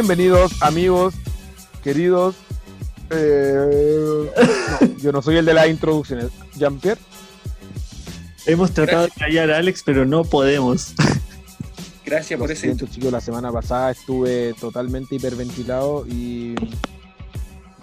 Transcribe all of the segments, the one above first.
Bienvenidos, amigos, queridos. Eh, no, yo no soy el de las introducciones. Jean-Pierre. Hemos tratado de callar a Alex, pero no podemos. Gracias por siento, chicos, la semana pasada estuve totalmente hiperventilado y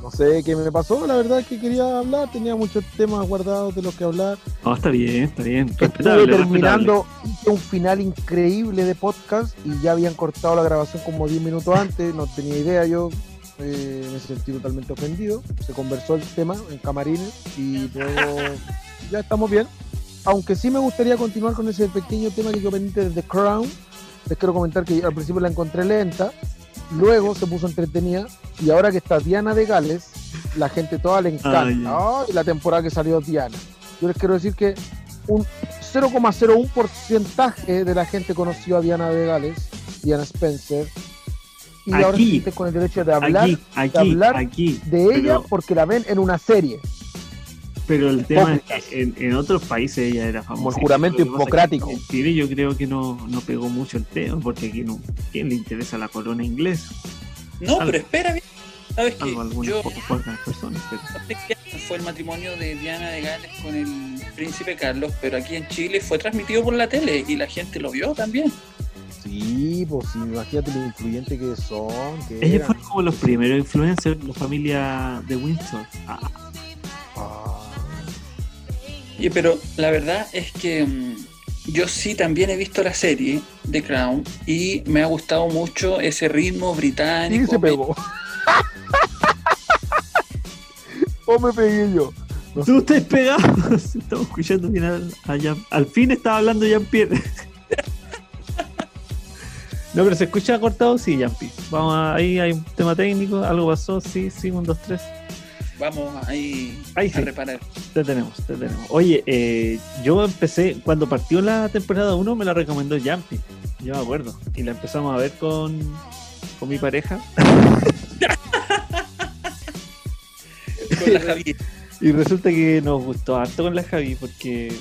no sé qué me pasó. La verdad es que quería hablar, tenía muchos temas guardados de los que hablar. No, está bien, está bien. Estuve terminando un final increíble de podcast y ya habían cortado la grabación como 10 minutos antes, no tenía idea yo. eh, me sentí totalmente ofendido. Se conversó el tema en camarines y luego ya estamos bien. Aunque sí me gustaría continuar con ese pequeño tema que yo pendiente de The Crown. Les quiero comentar que al principio la encontré lenta, luego se puso entretenida y ahora que está Diana de Gales, la gente toda le encanta. Ay. Ay, la temporada que salió Diana. Yo les quiero decir que un 0,01 porcentaje de la gente conoció a Diana de Gales, Diana Spencer, y ahora Aquí. sienten con el derecho de hablar Aquí, aquí, hablar aquí. de ella Pero, porque la ven en una serie. Pero el tema es que en, en otros países ella era famosa. Como el juramento hipocrático. En Chile yo creo que no, no pegó mucho el tema, porque aquí no. ¿Quién le interesa la corona inglesa? No, Algo. pero espera, bien. sabes que yo personas. Pero... fue el matrimonio de Diana de Gales con el príncipe Carlos, pero aquí en Chile fue transmitido por la tele y la gente lo vio también. Sí, pues sí, imagínate lo influyente que son. Que Ellos eran. fueron como los primeros influencers, la familia de Windsor. Ah, Ah. Y, pero la verdad es que mm, yo sí también he visto la serie de Crown y me ha gustado mucho ese ritmo Sí, británico. se pegó. o me pegué yo. No Tú estás pegado. Estamos escuchando bien al, Al fin estaba hablando Jean-Pierre. No, pero se escucha cortado, sí, Jean-Pierre. Vamos a- ahí, hay un tema técnico, algo pasó, sí, sí, un, dos, tres. Vamos ahí, Ahí a sí. reparar. Te tenemos, te tenemos. Oye, eh, yo empecé, cuando partió la temporada 1 me la recomendó Jumpy, yo me acuerdo. Y la empezamos a ver con, con mi pareja. Con la Javier. Y resulta que nos gustó harto con la Javi porque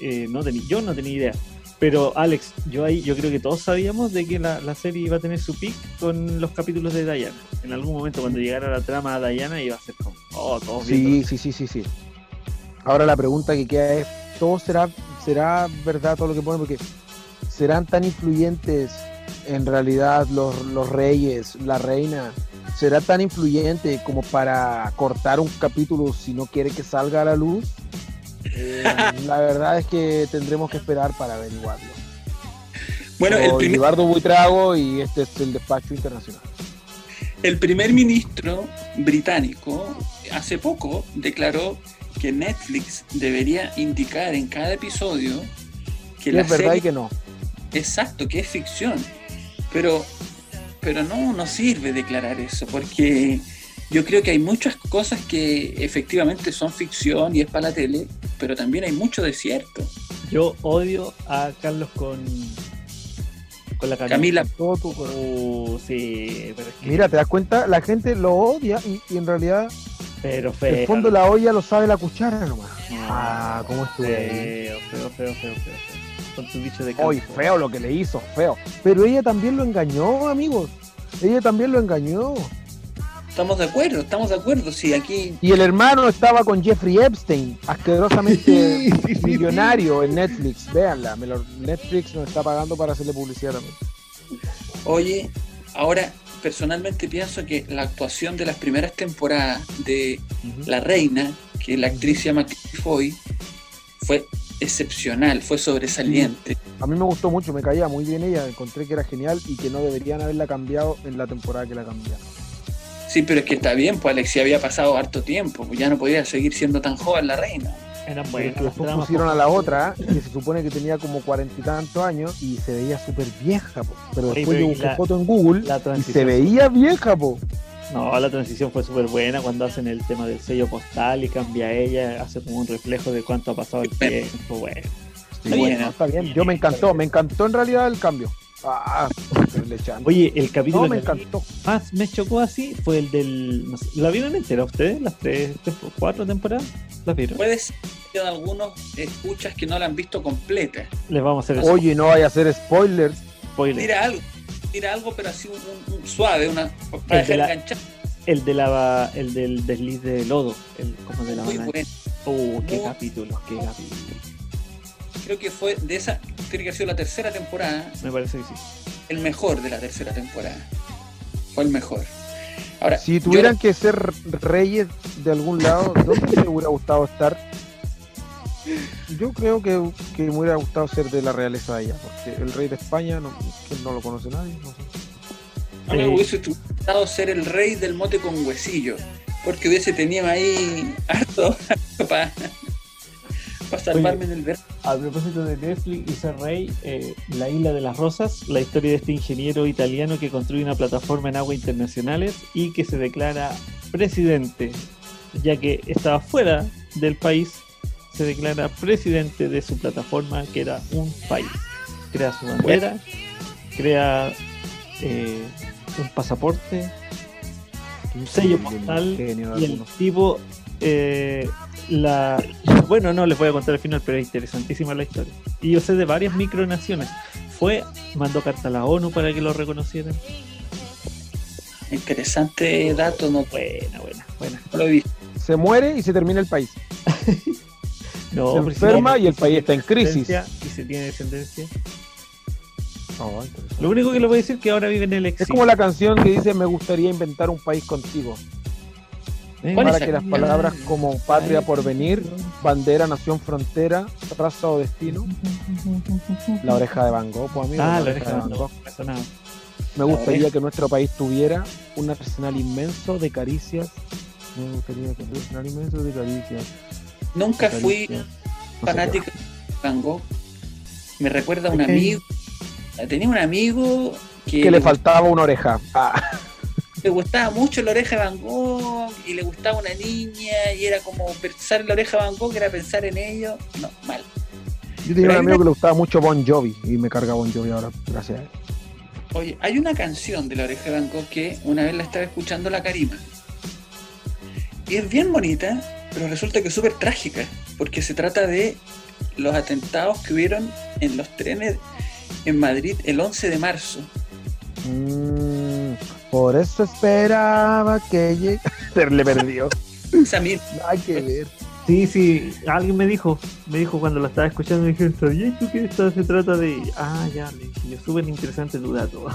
eh, no tení- yo no tenía idea. Pero Alex, yo ahí yo creo que todos sabíamos de que la, la serie iba a tener su pick con los capítulos de Diana. En algún momento cuando llegara la trama a Diana iba a ser oh, todos. Sí, sí, sí, sí, sí. Ahora la pregunta que queda es, ¿todo será, será verdad todo lo que ponen? Porque serán tan influyentes en realidad los, los reyes, la reina, será tan influyente como para cortar un capítulo si no quiere que salga a la luz. Eh, la verdad es que tendremos que esperar para averiguarlo. Bueno, el Soy primer, Eduardo Buitrago y este es el despacho internacional. El primer ministro británico hace poco declaró que Netflix debería indicar en cada episodio que la es verdad serie y que no. Exacto, que es ficción. Pero, pero no, no sirve declarar eso, porque yo creo que hay muchas cosas que efectivamente son ficción y es para la tele, pero también hay mucho desierto. Yo odio a Carlos con con la Camila, Todo tu corazón. Sí, pero es que Mira, te das cuenta, la gente lo odia y, y en realidad pero feo. el fondo de la olla lo sabe la cuchara nomás. No, Ah, ¿cómo estuve ahí? feo, feo, feo, feo, feo, feo. Con tu bicho de Hoy campo. feo lo que le hizo, feo. Pero ella también lo engañó, amigos. Ella también lo engañó. Estamos de acuerdo, estamos de acuerdo. Sí, aquí Y el hermano estaba con Jeffrey Epstein, asquerosamente millonario en Netflix. Véanla, me lo- Netflix nos está pagando para hacerle publicidad también. Oye, ahora personalmente pienso que la actuación de las primeras temporadas de La Reina, que la actriz se llama Claire Foy, fue excepcional, fue sobresaliente. A mí me gustó mucho, me caía muy bien ella, encontré que era genial y que no deberían haberla cambiado en la temporada que la cambiaron. Sí, pero es que está bien, pues Alexia había pasado harto tiempo, pues ya no podía seguir siendo tan joven la reina. Pero que las después pusieron a la otra, que se supone que tenía como cuarenta y tantos años y se veía súper vieja, po. pero Oye, después pero yo y busqué la- foto en Google La y se veía vieja, po. No, la transición fue súper buena cuando hacen el tema del sello postal y cambia ella, hace como un reflejo de cuánto ha pasado el tiempo. Bueno, Está Bueno, bien, ¿eh? está bien, yo me encantó, me encantó en realidad el cambio. Ah. Oye, el capítulo no, me que encantó. más me chocó así fue el del. no sé, ¿La vieron entera ustedes? ¿Las tres, tempo- cuatro temporadas? ¿Las vieron? Puede ser que algunos escuchas que no la han visto completa. Les vamos a hacer Oye, no vaya a hacer spoilers. spoiler. Mira algo. tira algo, pero así un, un- suave, una, para El de dejar la- enganchar. El de la el del desliz de lodo, el como de la Muy bueno. Oh, qué Muy- capítulo, qué capítulo. Creo que fue de esa, tiene que haber sido la tercera temporada, Me parece que sí. el mejor de la tercera temporada. Fue el mejor. Ahora, Si yo- tuvieran que ser reyes de algún lado, ¿dónde te hubiera gustado estar? Yo creo que, que me hubiera gustado ser de la realeza de allá, porque el rey de España no, que no lo conoce nadie. No sé. A mí me Eh, hubiese gustado ser el rey del mote con huesillo, porque hubiese tenido ahí harto para salvarme en el verano. A propósito de Netflix y ser rey, eh, La Isla de las Rosas, la historia de este ingeniero italiano que construye una plataforma en aguas internacionales y que se declara presidente, ya que estaba fuera del país, se declara presidente de su plataforma que era un país. Crea su bandera, crea eh, un pasaporte, un sello postal y el algunos. tipo, eh, la. Bueno, no les voy a contar el final, pero es interesantísima la historia. Y yo sé de varias micronaciones. Fue, mandó carta a la ONU para que lo reconocieran. Interesante dato, no, Buena, buena, buena. no lo he visto. Se muere y se termina el país. No, Se si enferma y el país está en crisis. Y se tiene descendencia. Interesante. Lo único que les voy a decir es que ahora vive en el Es exilio. como la canción que dice me gustaría inventar un país contigo. ¿Eh? ¿Cuál Para es que las palabras como patria por venir, bandera, nación, frontera, raza o destino. La oreja de Van Gogh, pues, amigo, Ah, la la oreja de Van Gogh. no. Me gustaría que nuestro país tuviera un arsenal inmenso de caricias. Me gustaría que tuviera un arsenal inmenso de caricias. Nunca de fui. No fanático de Van Gogh. Me recuerda a un amigo. Tenía un amigo que. Que le faltaba una oreja. Ah, le gustaba mucho la oreja de Van Gogh y le gustaba una niña y era como pensar en la oreja de Van Gogh, era pensar en ello. No, mal. yo tenía Pero un amigo una- que le gustaba mucho Bon Jovi y me carga Bon Jovi ahora, gracias a él. Oye, hay una canción de la oreja de Van Gogh que una vez la estaba escuchando la Karima. Y es bien bonita, pero resulta que es súper trágica, porque se trata de los atentados que hubieron en los trenes en Madrid el 11 de marzo. Mm, por eso esperaba que llegue. le perdió. Esa misma. Hay que ver. Sí, sí, alguien me dijo, me dijo cuando lo estaba escuchando, me dijo, ¿sabías tú que esto se trata de...? Ah, ya, le dije yo, súper interesante tu dato.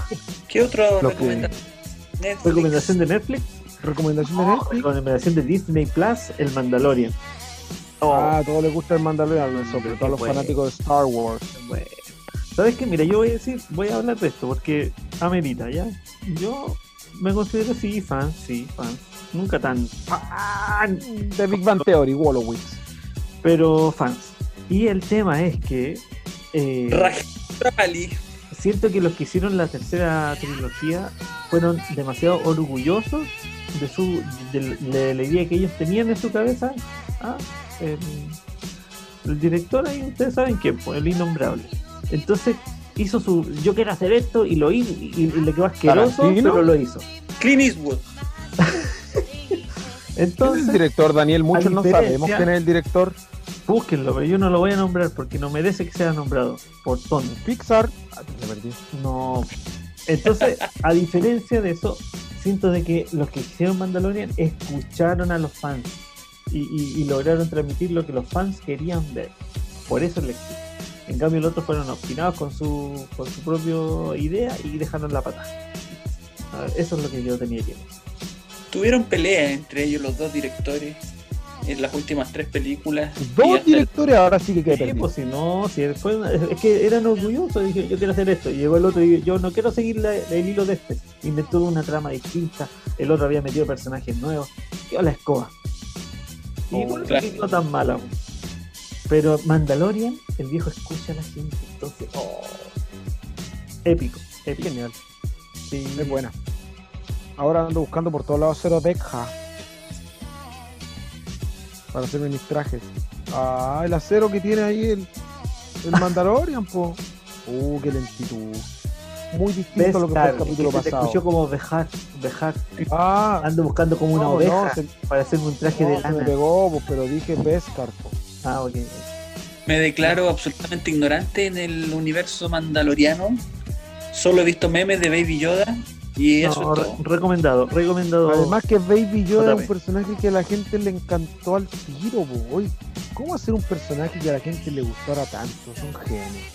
¿Qué otro Lo que- recomendación? Netflix. ¿Recomendación de Netflix? ¿Recomendación de Netflix? recomendación de Disney Plus, El Mandalorian. Oh, Ah, a todos les gusta el Mandalorian, sobre todo a los Bueno. fanáticos de Star Wars. bueno. ¿Sabes qué? Mira, yo voy a decir, voy a hablar de esto porque amerita, ¿ya? Yo me considero sí fan, sí, fan. Nunca tan fan, De Big Bang Theory, Wolowitz. pero fans. Y el tema es que eh, Rajali. siento que los que hicieron la tercera trilogía fueron demasiado orgullosos de su de, de la idea que ellos tenían en su cabeza. Ah, el, el director ahí, ustedes saben quién, pues el innombrable. Entonces hizo su, yo quiero hacer esto y lo hizo y, y le quedó asqueroso, ¿Tarantino? pero lo hizo. Clint Eastwood. ¿Quién es el Entonces, director, Daniel? Muchos no sabemos quién es el director. búsquenlo, pero yo no lo voy a nombrar porque no merece que sea nombrado por tono. Pixar. Ah, perdí. No. Entonces, a diferencia de eso, siento de que los que hicieron Mandalorian escucharon a los fans y, y- y lograron transmitir lo que los fans querían ver. Por eso el éxito. En cambio, los otros fueron obstinados con su, con su propia idea y dejaron la pata. A ver, Eso es lo que yo tenía que decir. Tuvieron peleas entre ellos los dos directores en las últimas tres películas. Dos directores, ahora sí que quedé Sí, pues si no, si fue una- es que eran orgullosos, dije, yo quiero hacer esto, y llegó el otro y yo no quiero seguir la- el hilo de este, inventó una trama distinta, el otro había metido personajes nuevos, yo la escoba. Y Oh, bueno, claro. no tan mala. pues. Pero Mandalorian, el viejo escucha a la gente, entonces, oh, épico, épico. Genial. Sí. Es buena. Ahora ando buscando por todos lados Cero Deja. Para hacerme mis trajes. Ah, el acero que tiene ahí el, el Mandalorian, po. Uh, qué lentitud. Muy distinto a lo que fue el capítulo que se pasado. escuchó como Bejar, Bejar, Ah, ando buscando como una no, oveja no, se, para hacerme un traje no, de se me lana. pegó, pero dije Beskar, po. Ah. Me declaro absolutamente ignorante en el universo mandaloriano. Solo he visto memes de Baby Yoda y eso No, es re- recomendado, recomendado. Además que Baby Yoda es un personaje que a la gente le encantó al tiro. Oye, ¿Cómo hacer un personaje que a la gente le gustara tanto? Son genios.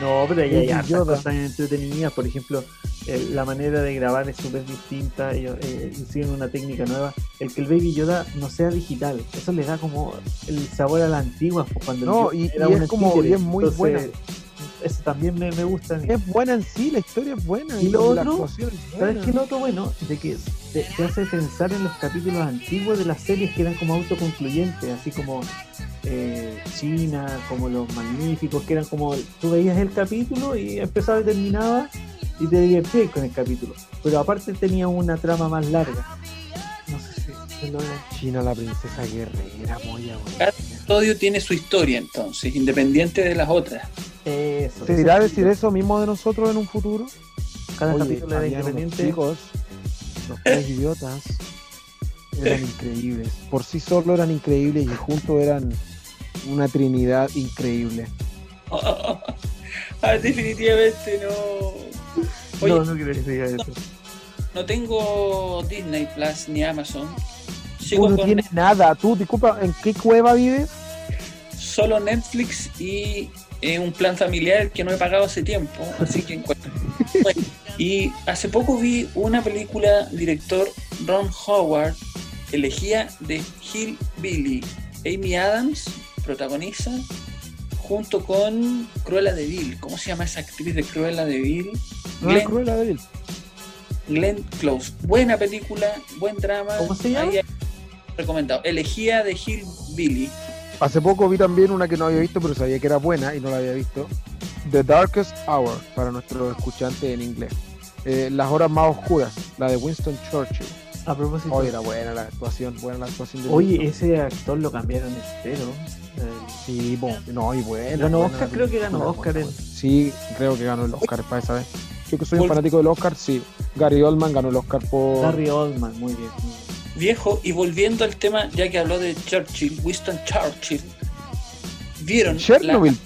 No, pero ahí hay Baby hartas Yoda. cosas entretenidas. Por ejemplo, el- la manera de grabar es súper distinta. Ellos eh, hicieron una técnica nueva. El que el Baby Yoda no sea digital, eso le da como el sabor a la antigua. Cuando el No, y- era y es una como- y es muy buena. Eso también me, me gusta. a mí. Es buena en sí, la historia es buena. ¿Y lo la otro? ¿Sabes qué lo otro bueno? De que te, te hace pensar en los capítulos antiguos de las series que eran como autoconcluyentes, así como eh, China, como Los Magníficos, que eran como tú veías el capítulo y empezaba y terminaba y te divertías con el capítulo. Pero aparte tenía una trama más larga. No sé si logra. China, la princesa guerrera, moya. Cada episodio tiene su historia entonces, independiente de las otras. Eso. ¿Se sí, decir eso mismo de nosotros en un futuro? Cada Oye, capítulo era independiente. chicos, los tres idiotas, eran increíbles. Por sí solo eran increíbles y juntos eran una trinidad increíble. Ah, definitivamente no. Oye, no, no, no quiero que se diga eso. tengo Disney Plus ni Amazon. Sigo Tú no con tienes nada. Tú, disculpa, ¿en qué cueva vives? solo Netflix y eh, un plan familiar que no he pagado hace tiempo. Así que en cuanto- Bueno, Y hace poco vi una película director Ron Howard, elegía de Hill Billy. Amy Adams protagoniza junto con Cruella de Vil. ¿Cómo se llama esa actriz de Cruella de Vil? No, Glenn, Cruella de Vil. Glenn Close. Buena película, buen drama. ¿Cómo se llama? Ahí recomendado. Elegía de Hill Billy. Hace poco vi también una que no había visto, pero sabía que era buena y no la había visto. The Darkest Hour, para nuestros escuchantes en inglés. Eh, las horas más oscuras, la de Winston Churchill. A propósito. Oye, era buena la actuación, buena la actuación de Oye, Winston. ese actor lo cambiaron entero. Eh, Sí, bo, no, y bueno. Ganó buena Oscar, creo que ganó buena, Oscar buena. en- Sí, creo que ganó el Oscar para esa vez. Yo que soy un fanático del Oscar, sí. Gary Oldman ganó el Oscar por... Gary Oldman, muy bien. muy bien. Viejo, y volviendo al tema, ya que habló de Churchill, Winston Churchill, ¿vieron la, Chernobyl.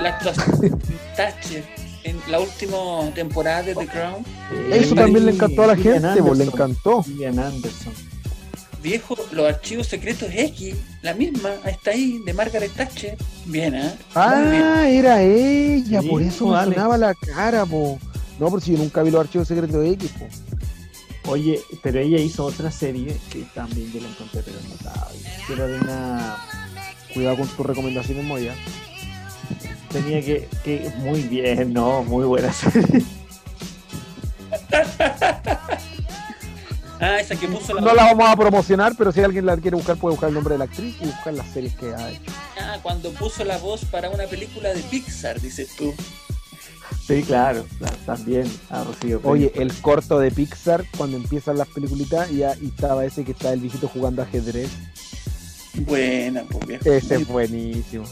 la actuación Thatcher en la última temporada de The Crown? Eso también le encantó a la gente, le encantó. Anderson. Viejo, los archivos secretos X, la misma, está ahí, de Margaret Thatcher. Bien, ¿eh? Bien. Ah, era ella, Sí, por eso me sonaba la cara, po. No, por si yo nunca vi los archivos secretos de X, po. Oye, pero ella hizo otra serie que también yo la encontré, pero notable. Que era de una. Cuidado con tus recomendaciones, Moya. Tenía que. que muy bien, no, muy buena serie. Ah, esa que puso la. No la vamos a promocionar, pero si alguien la quiere buscar, puede buscar el nombre de la actriz y buscar las series que ha hecho. Ah, cuando puso la voz para una película de Pixar, dices tú. Sí, claro, también. Oye, el corto de Pixar, cuando empiezan las peliculitas, y, y estaba ese que está el viejito jugando ajedrez. Buena, pues viejo. Ese es buenísimo.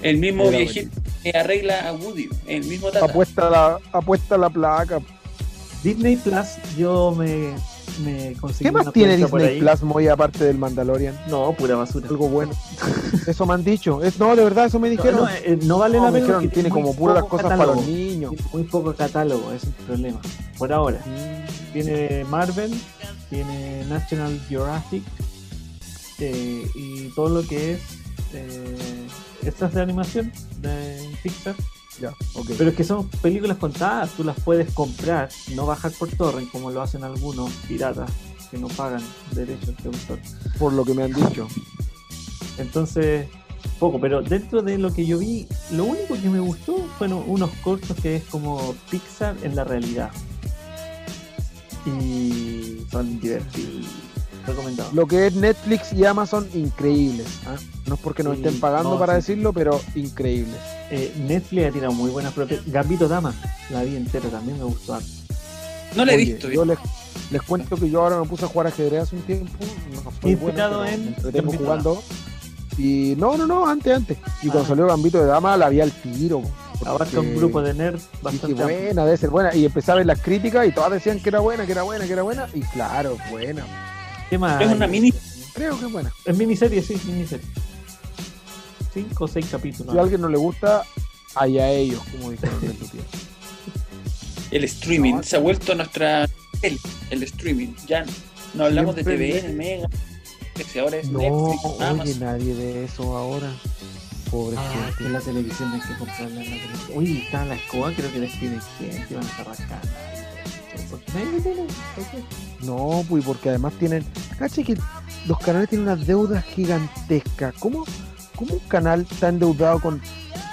El mismo Era viejito que arregla a Woody, el mismo tata. Apuesta la, apuesta la placa. Disney Plus, yo me, me conseguí. ¿Qué una más tiene cuenta por Disney ahí. Plus, Moya, aparte del Mandalorian? No, pura basura. Algo bueno. Eso me han dicho. Es, no, de verdad, eso me dijeron. no, eh, no vale No, la pena. tiene muy como puras cosas para catálogo. los niños. Tiene muy poco catálogo, ese es el problema. Por ahora. Tiene Marvel, tiene National Geographic eh, y todo lo que es eh, estas de animación de Pixar. Ya. Pero es que son películas contadas, tú las puedes comprar, no bajar por torrent como lo hacen algunos piratas que no pagan derechos de autor. Por lo que me han dicho. Entonces, poco, pero dentro de lo que yo vi, lo único que me gustó fueron unos cortos que es como Pixar en la realidad. Y son divertidos. Recomendado. Lo que es Netflix y Amazon, increíbles. ¿ah? No es porque nos Sí, estén pagando no, para sí. decirlo, pero increíbles. Eh, Netflix ha tirado muy buenas propiedades. Gambito Dama, la vi entera, también me gustó. harto. No la he Oye, visto. Yo les, les cuento que yo ahora me puse a jugar ajedrez hace un tiempo. No soy bueno, en me jugando. Y no, no, no, antes, antes. Y cuando Ah. salió Gambito de Dama, la vi al tiro. Abarca un grupo de nerds Dije, bastante amplio. buena, debe ser buena. Y empecé a ver las críticas y todas decían que era buena, que era buena, que era buena. Y claro, buena. ¿Qué más? Es una mini- Creo que es buena. Es miniserie, sí, miniserie. Cinco o seis capítulos. Si a alguien no le gusta, allá ellos, como dijeron en tu tiempo. El streaming No, se ha vuelto nuestra el, el streaming. Ya no hablamos de TVN, Mega, que ahora es No, Netflix, oye, Amazon. nadie ve eso ahora. Pobre Ah, que gente. la televisión hay que comprarla en la televisión. Uy, está la escoba, creo que despiden gente, van a estar rascando. Nadie ¿por qué? No, pues porque además tienen. Caché que los canales tienen unas deudas gigantescas. ¿Cómo, ¿Cómo un canal está endeudado con,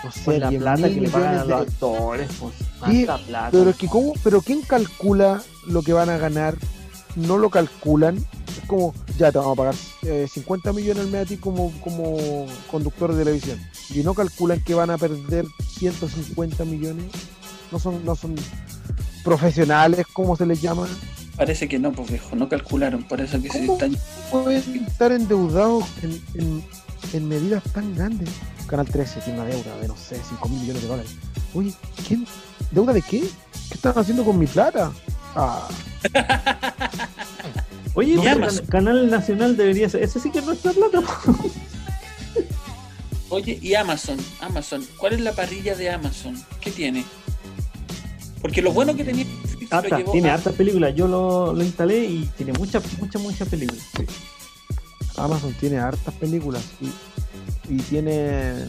no sé, Con la 10 plata mil que le pagan a millones los de- actores, pues. Sí, Tanta plata. Pero es que, ¿cómo? ¿Pero quién calcula lo que van a ganar? No lo calculan. Es como, ya te vamos a pagar eh, 50 millones al mes a ti como, como conductor de televisión. Y no calculan que van a perder 150 millones. No son, no son profesionales, como se les llama. Parece que no, pues viejo, no calcularon, por eso que se ¿Cómo? están. Pueden estar endeudados en, en- en medidas tan grandes. Canal 13 tiene una deuda de, no sé, 5 mil millones de dólares. Oye, ¿quién? ¿Deuda de qué? ¿Qué están haciendo con mi plata? Ah, Oye, No, can- Canal Nacional debería ser. Ese sí que es nuestra plata. Oye, y Amazon, Amazon, ¿cuál es la parrilla de Amazon? ¿Qué tiene? Porque lo bueno que tenía Harta, tiene hartas películas. Yo lo, lo instalé y tiene muchas, muchas, muchas películas. Amazon tiene hartas películas y, y tiene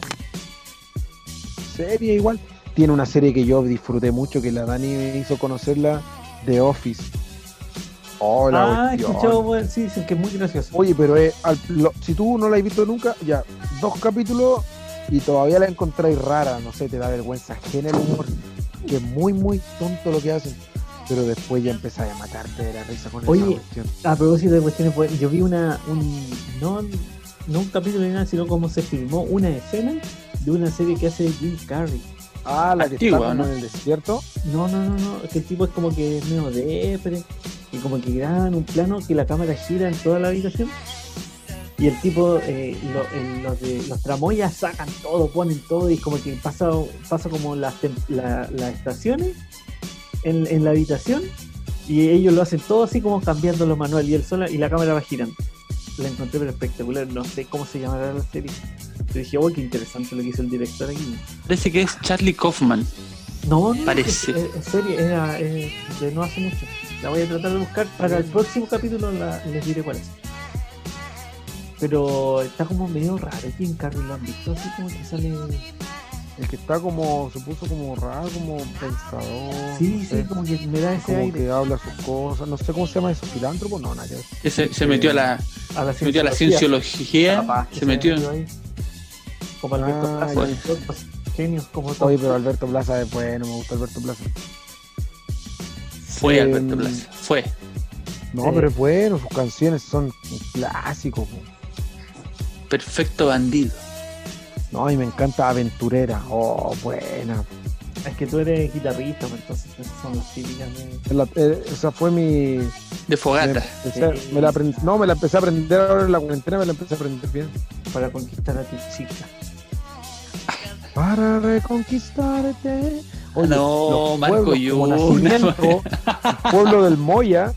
serie igual. Tiene una serie que yo disfruté mucho, que la Dani me hizo conocerla, The Office. Oh, la ah, he escuchado, bueno, sí, dicen que es muy gracioso. Oye, pero es al- lo- si tú no la has visto nunca, ya, dos capítulos y todavía la encontráis rara, no sé, te da vergüenza ajena el humor, que es muy, muy tonto lo que hacen, pero después ya empezáis a matarte de la risa con Oye, esa cuestión. A propósito de cuestiones, pues, yo vi una, un, no, no un capítulo ni nada, sino cómo se filmó una escena de una serie que hace Jim Carrey. Ah, la que Antigua, está como ¿no? en el desierto. No, no, no, no, que el tipo es como que es medio depre, y como que graban un plano que la cámara gira en toda la habitación. Y el tipo, eh, lo- los, de, los tramoyas sacan todo, ponen todo, y como que pasa, pasa como las, la- las estaciones en, en la habitación, y ellos lo hacen todo así como cambiando los manual y el sola, y la cámara va girando. La encontré pero espectacular, no sé cómo se llamará la serie. Pero dije, oh, qué interesante lo que hizo el director aquí. Parece que es Charlie Kaufman. No, no, Parece. Es, es- es serie, era eh, de no hace mucho. La voy a tratar de buscar para el próximo capítulo, la- les diré cuál es. Pero está como medio raro, Jim Carrey lo han visto, así como que sale. El que está como, se puso como raro, como pensador. Sí, no sí, como que me da ese como aire. que habla sus cosas, no sé cómo se llama eso, filántropo, no, nada que se, se metió a la, A la se metió a la cienciología. Capaz que se metió. ahí. Como Alberto Ah, Plaza, genios como todos. Oye, pero Alberto Plaza es bueno, me gusta Alberto Plaza. Fue Eh, Alberto Plaza, fue. No, Sí. pero es bueno, sus canciones son un clásico. po. Perfecto bandido. No, y me encanta Aventurera. Oh, buena. Es que tú eres guitarrista, pues, entonces esas son las típicas de. La- eh, esa fue mi. De Me, fogata. empecé- Sí. me la aprend- no, me la empecé a aprender ahora en la cuarentena, me la empecé a aprender bien. para conquistar a tu chica. Para reconquistarte. Oye, No, Marco pueblos como Yuna. Nacimiento, el pueblo del Moya,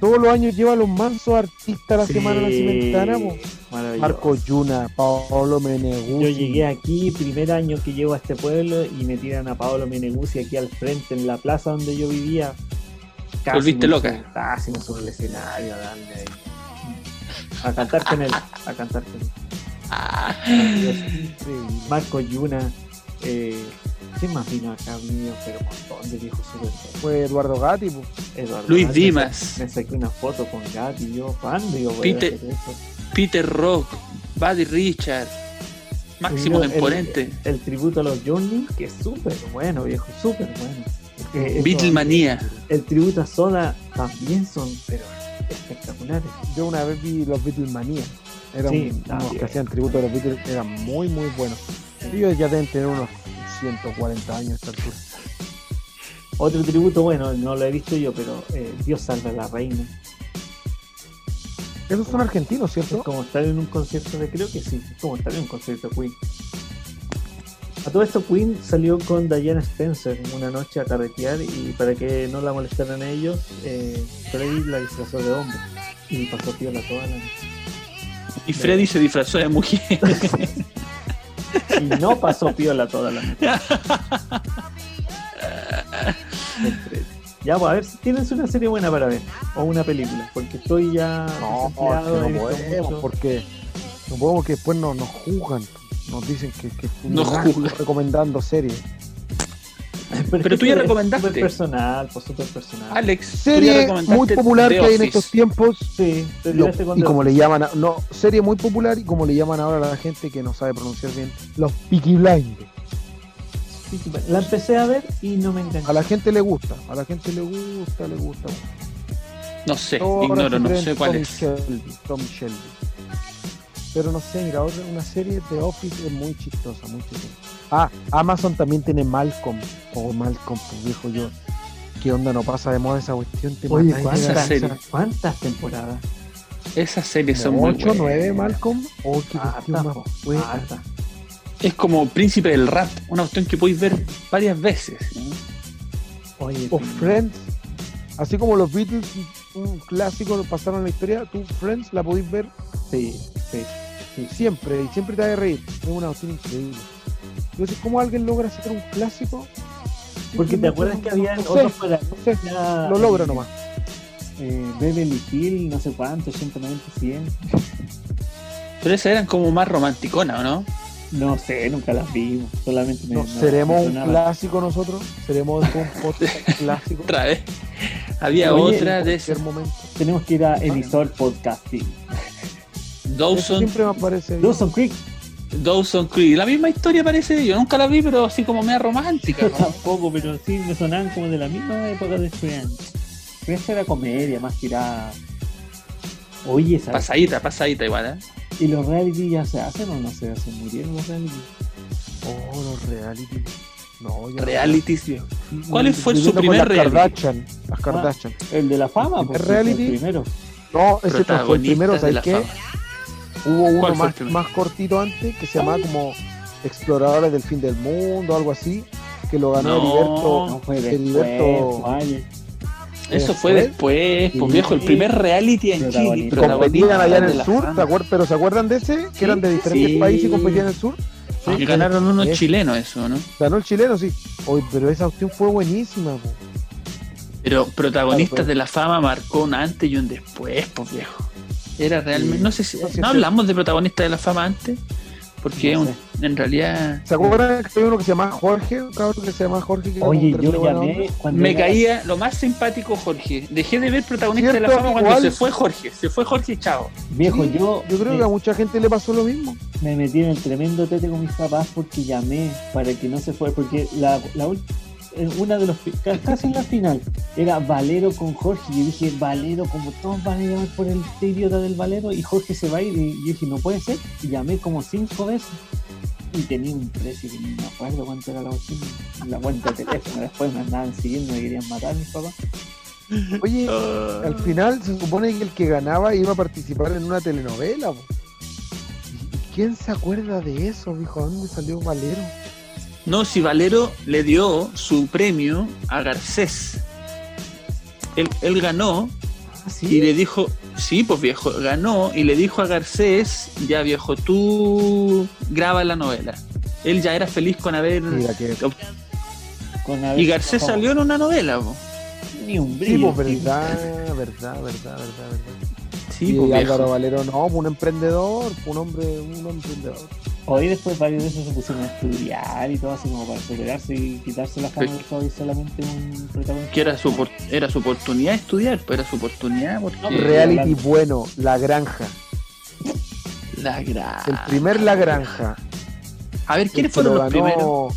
todos los años lleva los mansos artistas la semana de la cimentana. po. Maravilloso. Marco Yuna, Paolo Meneguzzi. Yo llegué aquí, primer año que llego a este pueblo, y me tiran a Paolo Meneguzzi aquí al frente, en la plaza donde yo vivía. volviste me loca. Casi me subo al escenario a ahí. A cantar con él, a cantar con él. Ah. Marco Yuna, eh, ¿quién más vino acá? Vino, pero un montón de viejos. Fue Eduardo Gatti. po. Eduardo Luis Gatti, Dimas. Me saqué una foto con Gatti, yo, ¿cuándo yo voy Peter- eso? Peter Rock, Buddy Richard, Máximo El- Exponente, El, tributo a los Journey, que es súper bueno, viejo, súper bueno. Eh, Beatlemania. El tributo a Soda también son, pero espectaculares. Yo una vez vi los Beatles Manía. Eran Sí, unos que hacían tributo a los Beatles, eran muy, muy buenos. Ellos ya deben tener unos 140 años a esta altura. Otro tributo, bueno, no lo he visto yo, pero eh, Dios salve a la reina. Esos son argentinos, Es ¿cierto? como estar en un concierto de, creo que sí, es como estar en un concierto de Queen. A todo esto Queen salió con Diana Spencer una noche a carretear y para que no la molestaran a ellos, eh, Freddy la disfrazó de hombre y pasó piola toda la noche. Y Freddy se disfrazó de mujer. Y no pasó piola toda la noche. Ya, pues a ver si tienes una serie buena para ver. O una película. Porque estoy ya. No, no visto podemos, mucho. porque no podemos que después nos, nos juzgan. Nos dicen que, que juzgan. recomendando series. Pero tú ya recomendaste. Súper personal, pues súper personal. Alex, Serie muy popular que hay en estos tiempos. Sí, lo- y como le llaman, a- no, serie muy popular y como le llaman ahora a la gente que no sabe pronunciar bien, los Peaky Blinders. La empecé a ver y no me enganchó. A la gente le gusta, a la gente le gusta, le gusta. No sé, Ahora ignoro, no sé cuál Tom es. Shelby, Tom Shelby. Pero no sé, mira, otra, una serie de Office es muy chistosa, muy chistosa. Ah, Amazon también tiene Malcolm. O Malcolm, pues viejo yo. ¿Qué onda? No pasa de moda esa cuestión. Te Oye, ¿cuántas. ¿cuántas temporadas? Esas series son muy ¿Ocho, buenas. nueve Malcolm? Oh, qué cuestión más buena. Es como Príncipe del Rap, una cuestión que podéis ver varias veces. Oye, O. Friends. Así como los Beatles, un clásico, pasaron en la historia. Tú, Friends, la podéis ver Sí, sí. Sí. siempre y siempre te va a reír. Es una cuestión increíble. Entonces, ¿cómo alguien logra hacer un clásico? Porque te acuerdas que había no sé, otros para no sé, ya, lo logra nomás. Eh, Beverly Hill, no sé cuánto, 190, 100. Pero esas eran como más romanticonas, ¿o no? No sé, nunca las vimos. Solamente me. No, ¿Seremos me un clásico nosotros? ¿Seremos un podcast clásico? Otra vez. Había Oye, otra de cualquier esas. momento. Tenemos que ir a emisor podcasting. Dawson, siempre me parece bien. Dawson Creek. Dawson Creek. La misma historia parece, yo nunca la vi, pero así como media romántica. ¿no? tampoco, pero sí me sonaban como de la misma época de Friends. Friends era comedia, más tirada. Oye, ¿sabes? Pasadita, pasadita igual, ¿eh? ¿Y los reality ya se hacen o no se hacen? ¿Murieron los reality? Oh, los reality. No, ya. Realities, viejo. ¿Cuál fue su primer las reality? Kardashian. Las Kardashian. El de la fama, ¿El pues, reality? el primero. No, ese no fue el primero, de ¿sabes la qué? fama. Hubo uno ¿Cuál fue el más, más cortito antes que se llamaba como Exploradores del Fin del Mundo, algo así, que lo ganó No. Heriberto. No fue Heriberto- después, vaya. Eso fue ¿Después? pues viejo, el primer reality en Chile. Competían allá en el la sur, fama. ¿te acuer- pero ¿se acuerdan de ese? Que eran de diferentes Sí. países y competían en el sur. Y ganaron unos Eso. chilenos eso, ¿no? Ganó el chileno, sí. Oye, pero esa opción fue buenísima. po. Pero protagonistas Claro, de la fama marcó un antes y un después, pues viejo. Era realmente, no sé si, No, hablamos de protagonistas de la fama antes, porque No un- sé. en realidad ¿Se acuerdan que había uno que se llamaba Jorge? Un cabrón que se llama Jorge. Que Oye, yo llamé cuando me era- caía lo más simpático Jorge. Dejé de ver protagonistas de la fama cuando Igual. se fue Jorge. Se fue Jorge y chao. Viejo, Sí, yo, Yo creo me, que a mucha gente le pasó lo mismo. me metí en el tremendo tete con mis papás porque llamé para que no se fuera, porque la, la ul- en una de los ca- casi en la final era Valero con Jorge y yo dije Valero como todos van a llamar por el este idiota del Valero y Jorge se va a ir y yo dije no puede ser y llamé como cinco veces y tenía un precio que no me acuerdo cuánto era la cuestión la cuenta de teléfono después me andaban siguiendo me querían matar mis papás Oye, al final se supone que el que ganaba iba a participar en una telenovela. po. ¿Y quién se acuerda de eso, viejo? ¿Dónde salió Valero? No, si Valero le dio su premio a Garcés. Él, él ganó ah y le dijo, sí, pues viejo, ganó y le dijo a Garcés, ya viejo, tú graba la novela. Él ya era feliz con haber... Mira que. Con haber- Y Garcés no, salió en una novela, po. ni un Sí, brillo pues tío. verdad, verdad, verdad, verdad, verdad. Sí, y pues Álvaro viejo. Valero no, un emprendedor, un hombre, un emprendedor. Hoy después varios de esos se pusieron a estudiar y todo así como para superarse y quitarse la fama de soy solamente un protagonista. Que era su, opor- era su oportunidad de estudiar, pues era su oportunidad porque No, Reality bueno, La Granja. la gra... El primer La Granja. A ver, ¿quiénes fueron lo los ganó- primeros?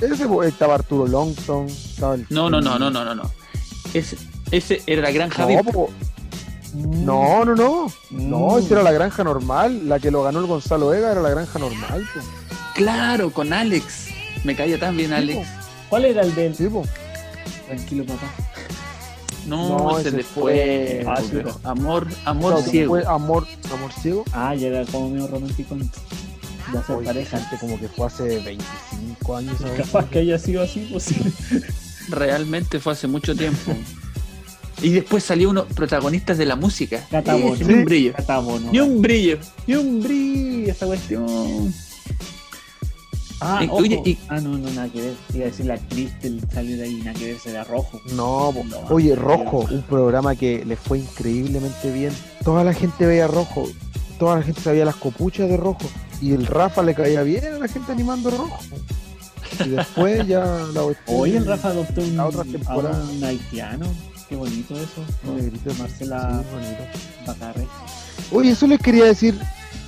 Ese fue- estaba Arturo Longton. Estaba el, No, no, no, no, no, no, no. Ese, ese era la granja No, VIP. po- no, no, no. No, Mm. esa era la granja normal. La que lo ganó el Gonzalo Vega era la granja normal. po. Claro, con Alex. Me caía tan bien Alex. ¿Cuál era el del Sí, po. tranquilo papá? No, No, ese ese después. fue- Ah, pues, sí, amor, amor No, ciego. fue amor, amor ciego. Ah, ya era como medio romántico de hacer Oye, pareja. gente, como que fue hace 25 años. Capaz que haya sido así, pues sí. Realmente fue hace mucho tiempo. Y después salió uno, protagonistas de la música. Catamono. Ese, Ni un brillo. Catámono. Ni un brillo. Ni un brillo esa cuestión. Ah, ojo. y- ah, no, no, nada que ver. Iba a decir la actriz del salió de ahí, nada que ver, será rojo. No, oye, no. Rojo, un programa que le fue increíblemente bien. Toda la gente veía Rojo, toda la gente sabía las copuchas de Rojo. Y el Rafa le caía bien a la gente animando Rojo. Y después ya la Hoy el Rafa adoptó un, La otra a temporada. un haitiano. Qué bonito eso. Un negrito, Marcela sí, bonito. Bacarre. Oye, eso les quería decir.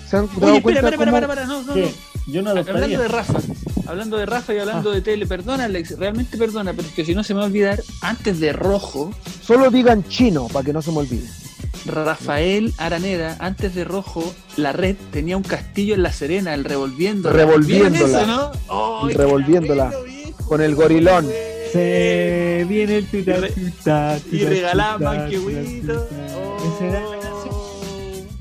¿Se han dado Oye, cuenta espera, espera, cómo- espera, espera, no, no, ¿Qué? no. Yo no Hablando de Rafa, hablando de Rafa y hablando de tele, perdona Alex, realmente perdona, pero es que si no se me va a olvidar, antes de Rojo, Solo digan chino para que no se me olvide. Rafael Araneda, antes de Rojo, la red tenía un castillo en La Serena, el revolviendo. Revolviéndola. ¿no? ¡Ay, qué Revolviéndola. Con el gorilón. Se viene el tuta, tuta, Y manquehuitos. tuta. Esa era la canción.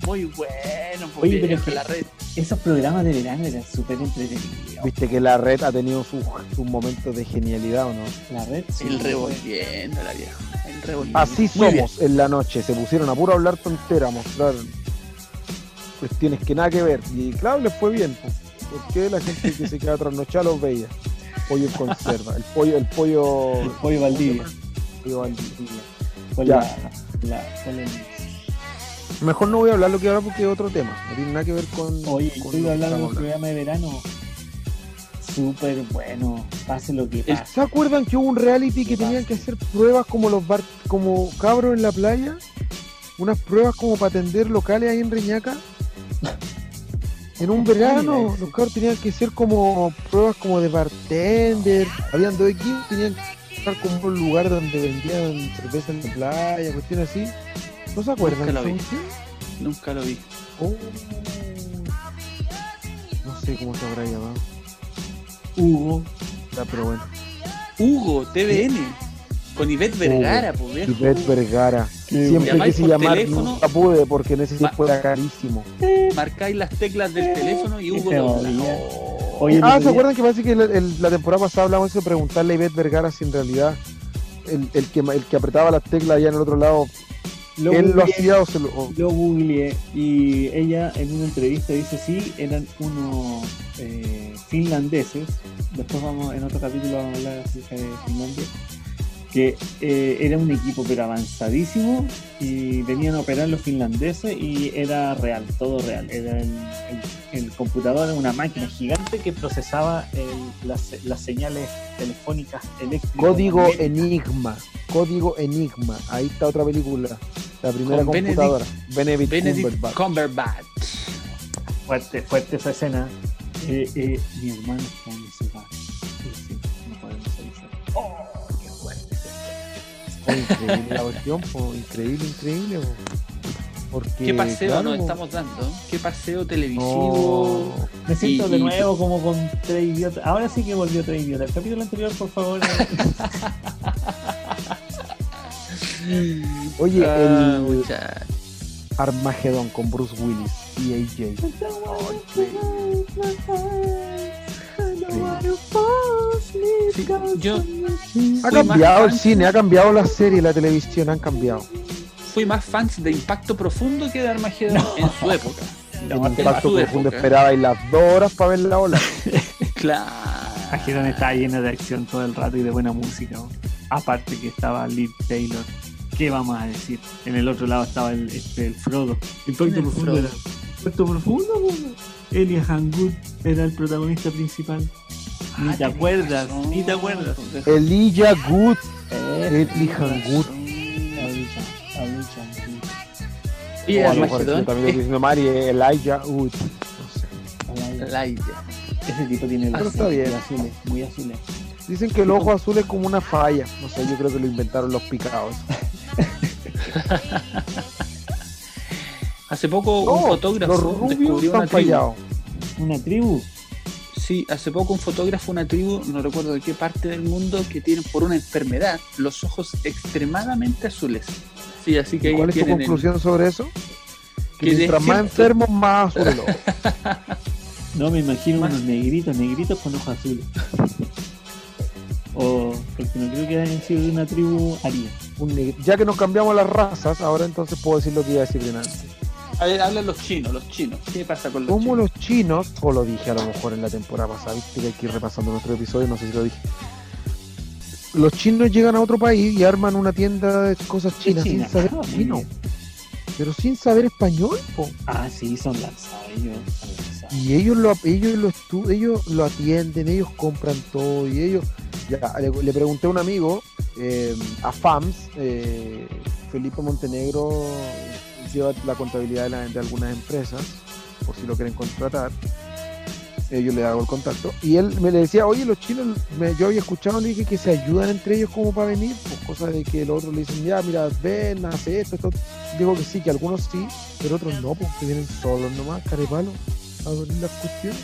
Muy bueno, pues, Oye, pero viejo, es que- la red. Esos programas de verano eran súper entretenidos. Viste que la red ha tenido sus sus momentos de genialidad, ¿o no? La red sí. El revolviendo, la vieja. El revolviendo. Así Muy bien. somos en la noche. Se pusieron a puro hablar tontera, a mostrar cuestiones que nada que ver. Y claro, les fue bien. pues. Porque la gente que se queda trasnochada los veía. Pollo en conserva. El pollo, el pollo. El pollo Valdivia. pollo Valdivia. Con Ya. la, la, con el- Mejor no voy a hablar lo que ahora porque es otro tema. No tiene nada que ver con. Oye, con estoy que hablando de un programa de verano súper bueno. Pase lo que pase. ¿Se acuerdan que hubo un reality que tenían que hacer pruebas como los bar, como cabros en la playa? Unas pruebas como para atender locales ahí en Reñaca. En un verano, los cabros tenían que hacer como pruebas como de bartender. Habían dos equipos, tenían que estar como un lugar donde vendían cerveza en la playa, cuestiones así. ¿No se acuerdan? Nunca lo vi. ¿Son sí? Nunca lo vi. Oh. No sé cómo se habrá llamado. Hugo. Ya, pero bueno. Hugo, TVN. Con Ivette Vergara, pues. Ivette Vergara. Qué Siempre quise llamar, teléfono. nunca pude porque en ese tiempo era carísimo. Marcáis las teclas del teléfono y Hugo jodida. Oh. Oye, Ah, ¿se acuerdan que parece que el- el- la temporada pasada hablamos de preguntarle a Ivette Vergara si en realidad el, el que, el que apretaba las teclas allá en el otro lado, lo él lo hacía o se lo... o- Lo googleé y ella en una entrevista dice sí, eran unos eh, finlandeses. Después vamos, en otro capítulo vamos a hablar acerca de Finlandia. Que eh, era un equipo pero avanzadísimo y venían a operar los finlandeses y era real, todo real. Era el, el- el computador, una máquina gigante que procesaba el- las, las señales telefónicas eléctricas. Código. Enigma. Código Enigma. Ahí está otra película. La primera Con computadora. Benedict, Benedict Cumberbatch. Cumberbatch. fuerte, fuerte esa escena. Eh, eh, mi hermano está en ese bar. Y sí, no podemos. ¡Oh! Fue increíble la cuestión, po, increíble, increíble. po. Porque, Qué paseo claro, nos estamos dando. Qué paseo televisivo. no, Me siento Y- de y- nuevo como con tres idiotas. Ahora sí que volvió tres idiotas. El capítulo anterior, por favor. Oye, Ah, el muchacho. Armagedón con Bruce Willis y AJ. Sí, yo Ha cambiado el cine, ha cambiado la serie, la televisión, han cambiado. fui más fans de Impacto Profundo que de Armagedón en su época. En No, Impacto su Profundo época. esperaba y las dos horas para ver la ola. Claro. Agirón estaba lleno de acción todo el rato y de buena música. ¿no? Aparte que estaba Liv Taylor. ¿Qué vamos a decir? En el otro lado estaba el, este, el Frodo. Impacto el profundo Frodo? era. Impacto profundo. Elijah Wood era el protagonista principal. Ni Ah, te tenés acuerdas, razón. ni te acuerdas. Elijah Good, Eh, Elijah Wood. Elijah, Elijah Wood. Y O a lo mejor yo Armagedón también lo estoy es diciendo mal y Elijah Wood. No sé. Elijah. Ese tipo tiene Pero los bien. muy azules, muy azules. Dicen que el ojo azul es como una falla. No sé, yo creo que lo inventaron los picados. Hace poco un fotógrafo los rubios descubrió una tribu. Una tribu. Sí, hace poco un fotógrafo, una tribu, no recuerdo de qué parte del mundo, que tienen por una enfermedad los ojos extremadamente azules. Sí, así que ahí ¿Cuál es tu el- conclusión sobre eso? Que Que mientras más enfermos, más azul el ojo. No, me imagino Más- unos negritos, negritos con ojos azules. O, porque no creo que hayan sido de una tribu aria. Un Ya que nos cambiamos las razas, ahora entonces puedo decir lo que iba a decir de antes. A ver, hablan los chinos, los chinos. ¿Qué pasa con los ¿Cómo chinos? los chinos, o lo dije a lo mejor en la temporada pasada, viste que hay que ir repasando nuestro episodio, no sé si lo dije. Los chinos llegan a otro país y arman una tienda de cosas chinas China. sin saber Ah, chino, pero sin saber español, po. Ah, sí, son lanzados ellos. son lanzados. Y ellos lo, ellos lo ellos lo atienden, ellos compran todo y ellos. Ya, le, le pregunté a un amigo, eh, a FAMS, eh, Felipe Montenegro lleva la contabilidad de, la- de algunas empresas, por si lo quieren contratar. Eh, yo le hago el contacto. Y él me le decía, oye, los chinos, me- yo había escuchado, le dije que se ayudan entre ellos como para venir, pues cosa de que el otro le dicen, ya, mira, ven, hace esto, esto. Digo que sí, que algunos sí, pero otros no, pues que vienen solos nomás, carepalo, a ver las cuestiones.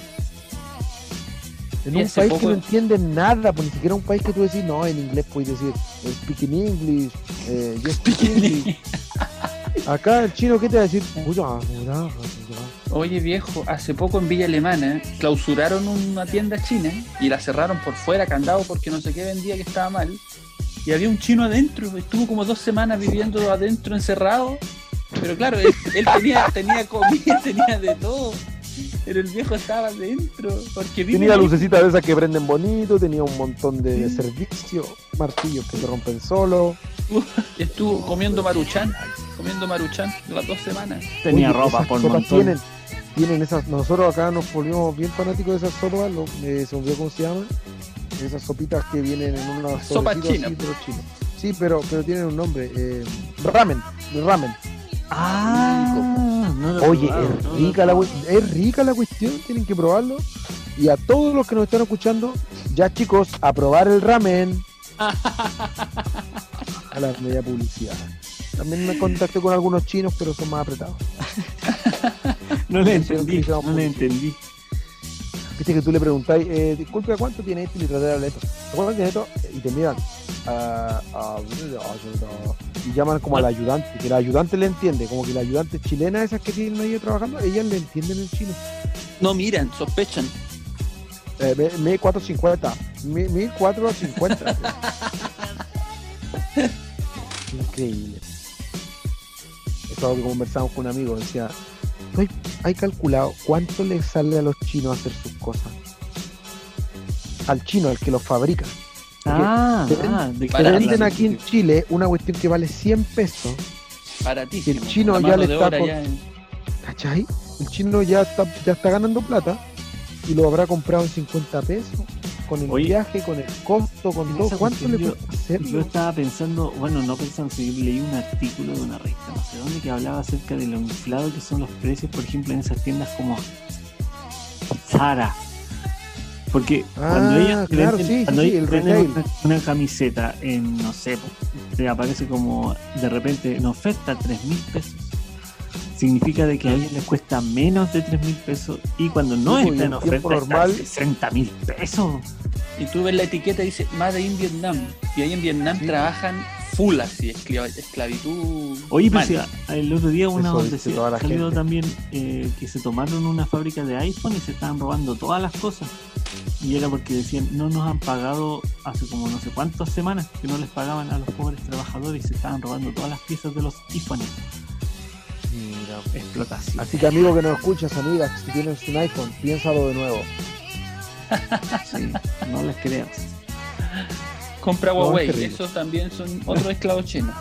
En un país que no entiende nada, pues ni siquiera un país que tú decís, no, en inglés puedes decir, speak in English, eh, yo speak English. Acá el chino, ¿qué te va a decir? Oye viejo, hace poco en Villa Alemana clausuraron una tienda china y la cerraron por fuera, candado, porque no sé qué vendía que estaba mal. Y había un chino adentro, estuvo como dos semanas viviendo adentro encerrado. Pero claro, él, él tenía, tenía comida, tenía de todo. Pero el viejo estaba adentro. Porque vive Tenía lucecitas de esas que prenden bonito, tenía un montón de servicios, martillos que se rompen solo. Estuvo comiendo maruchan, comiendo maruchan las dos semanas. Tenía Oye, ropa por sopas montón. Tienen, tienen esas, nosotros acá nos volvimos bien fanáticos de esas sopas, lo, eh, se me olvidó cómo se llaman, esas sopitas que vienen en una Sopas chinas. Sí, pero, pero tienen un nombre, eh, ramen, ramen. Ah, no Oye, probado, es no rica, la, es rica la cuestión, tienen que probarlo. Y a todos los que nos están escuchando, ya chicos, a probar el ramen. A la media publicidad. También me contacté con algunos chinos, pero son más apretados. No le entendí, no le entendí. Viste que tú le preguntáis, eh, disculpe, ¿cuánto tiene esto? Y le traté de hablar esto. ¿Cuánto tiene esto? Y te miran. ah, ah, y llaman como al ayudante, que el ayudante le entiende, como que la ayudante chilena, esas que tienen ahí trabajando, ellas le entienden el chino. No miran, sospechan. Eh, me- 1450. mi- 1450. Increíble. Eso es algo que conversamos con un amigo. Decía, ¿tú hay, hay calculado cuánto le sale a los chinos hacer sus cosas? Al chino, al que los fabrica. Ah, te ah, Te venden aquí en Chile una cuestión que vale 100 pesos. Baratísimo. El chino ya le está obra con- ya en- ¿Cachai? El chino ya está, ya está ganando plata y lo habrá comprado en 50 pesos. Con el Oye, viaje, con el costo, con en todo. esa ¿Cuánto le yo-? Yo estaba pensando, bueno, no pensando, si leí un artículo de una revista, no sé dónde, que hablaba acerca de lo inflado que son los precios, por ejemplo, en esas tiendas como Zara. Porque cuando Ah, ellos claro, venden, sí, cuando sí, ellos el venden retail. una, una camiseta en, no sé, te aparece como de repente en oferta 3 mil pesos. Significa de que a ellos les cuesta menos de 3 mil pesos y cuando no Sí, pues, está en oferta está normal- en 60 mil pesos. Y tú ves la etiqueta y dice Made in Vietnam. Y ahí en Vietnam Sí. trabajan full así, esclav- esclavitud. Oye, a- el otro día una donde se salió también eh, que se tomaron una fábrica de iPhone y se estaban robando todas las cosas. Y era porque decían, no nos han pagado hace como no sé cuántas semanas que no les pagaban a los pobres trabajadores y se estaban robando todas las piezas de los iPhones. Mira. Explotación. Así que amigo que nos escuchas, amigas, si tienes un iPhone, piénsalo de nuevo. Sí, no les creas. Compra Huawei. Esos también son otros esclavos chinos.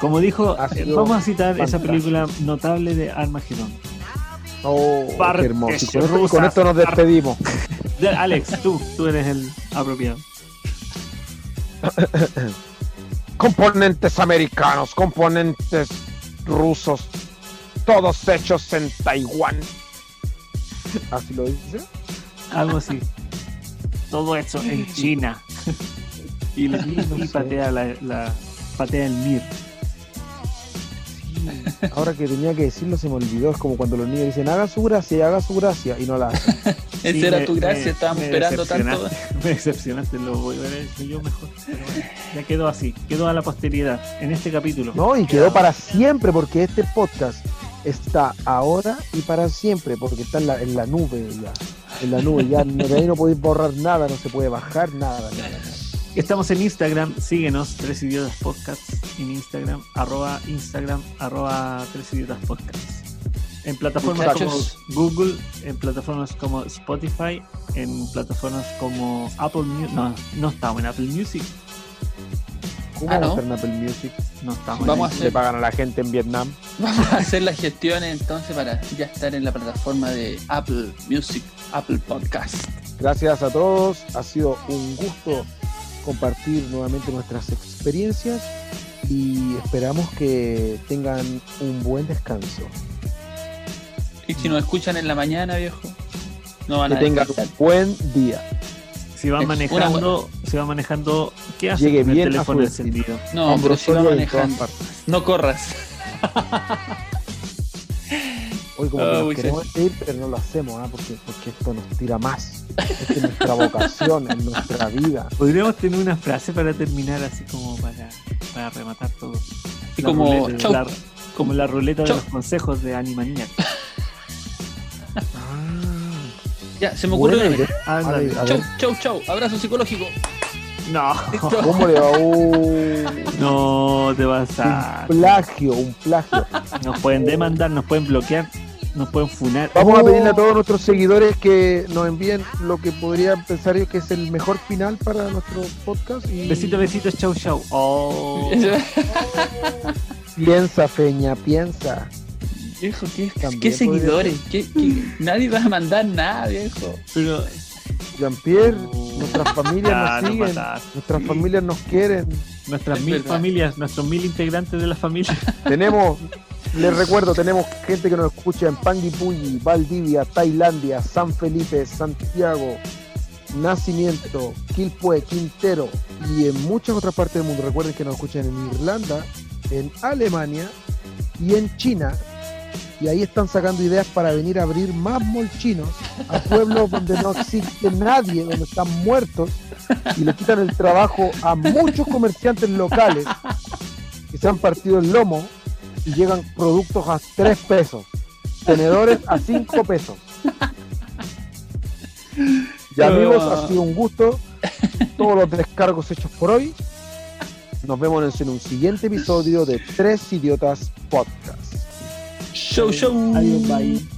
Como dijo, vamos a citar esa película notable de Armagedón. Oh, qué hermoso. Con, con esto nos despedimos. De- Alex, tú, tú eres el apropiado. Componentes americanos, componentes rusos, todos hechos en Taiwán. Así lo dice. Algo así. Todo eso en China. y, le- patea la, la- patea el mir. Sí. Ahora que tenía que decirlo se me olvidó. Es como cuando los niños dicen haga su gracia, haga su gracia y no la hacen. Esa Sí, era me- tu gracia, estábamos esperando tanto. Me decepcionaste, lo voy a ver hecho yo mejor. pero bueno, ya quedó así, quedó a la posteridad en este capítulo. No, y quedó para siempre porque este podcast está ahora y para siempre porque está en la, en la nube ya. En la nube ya de ahí no podéis borrar nada, no se puede bajar nada. nada, nada. Estamos en Instagram, síguenos, Tres Idiotas Podcasts en Instagram, arroba Instagram, arroba Tres Idiotas Podcasts. En plataformas Muchachos. como Google, en plataformas como Spotify, en plataformas como Apple Music. No, no estamos en Apple Music. ¿Cómo Ah, vamos ¿no? a hacer en Apple Music? No estamos Vamos a Le pagan a la gente en Vietnam. Vamos a hacer las gestiones entonces para ya estar en la plataforma de Apple Music, Apple Podcast. Gracias a todos. Ha sido un gusto compartir nuevamente nuestras experiencias y esperamos que tengan un buen descanso. Y si nos escuchan en la mañana, viejo, no van Que a tengan un buen día. Si va Es una manejando, si va manejando, ¿qué hace Llegue con el bien a teléfono encendido? No, pero si va manejando, no corras. Hoy como que Oh, nos muy queremos ir, pero no lo hacemos, ¿ah? porque, porque esto nos tira más. Esta es nuestra vocación, en nuestra vida. Podríamos tener una frase para terminar así como para, para rematar todo. Y La como, ruleta- la- como la ruleta Chau. de los consejos de Animaniac. Ya, se me una. Ándale. A ver. Chau, chau, chau. Abrazo psicológico. No, ¿Cómo le va? Uh, no te vas a. un plagio, un plagio. Nos pueden demandar, nos pueden bloquear, nos pueden funar. Vamos a Oh, pedirle a todos nuestros seguidores que nos envíen lo que podrían pensar ellos que es el mejor final para nuestro podcast. Y Besitos, besitos, chau, chau. Oh. Piensa, Feña, piensa. Viejo, ¿qué, qué seguidores? ¿Qué, qué? Nadie va a mandar nada, viejo. Pero. Jean-Pierre, nuestras familias Ya, nos no siguen, nuestras familias nos quieren. Nuestras Es mil verdad. familias, nuestros mil integrantes de la familia. Tenemos, les recuerdo, tenemos gente que nos escucha en Panguipulli, Valdivia, Tailandia, San Felipe, Santiago, Nacimiento, Quilpue, Quintero y en muchas otras partes del mundo. Recuerden que nos escuchan en Irlanda, en Alemania y en China. Y ahí están sacando ideas para venir a abrir más molchinos a pueblos donde no existe nadie, donde están muertos y le quitan el trabajo a muchos comerciantes locales que se han partido el lomo y llegan productos a 3 pesos, tenedores a 5 pesos. Y amigos, ha sido un gusto. Todos los descargos hechos por hoy. Nos vemos en un siguiente episodio de Tres Idiotas Podcast. Show, show. Adiós, bye.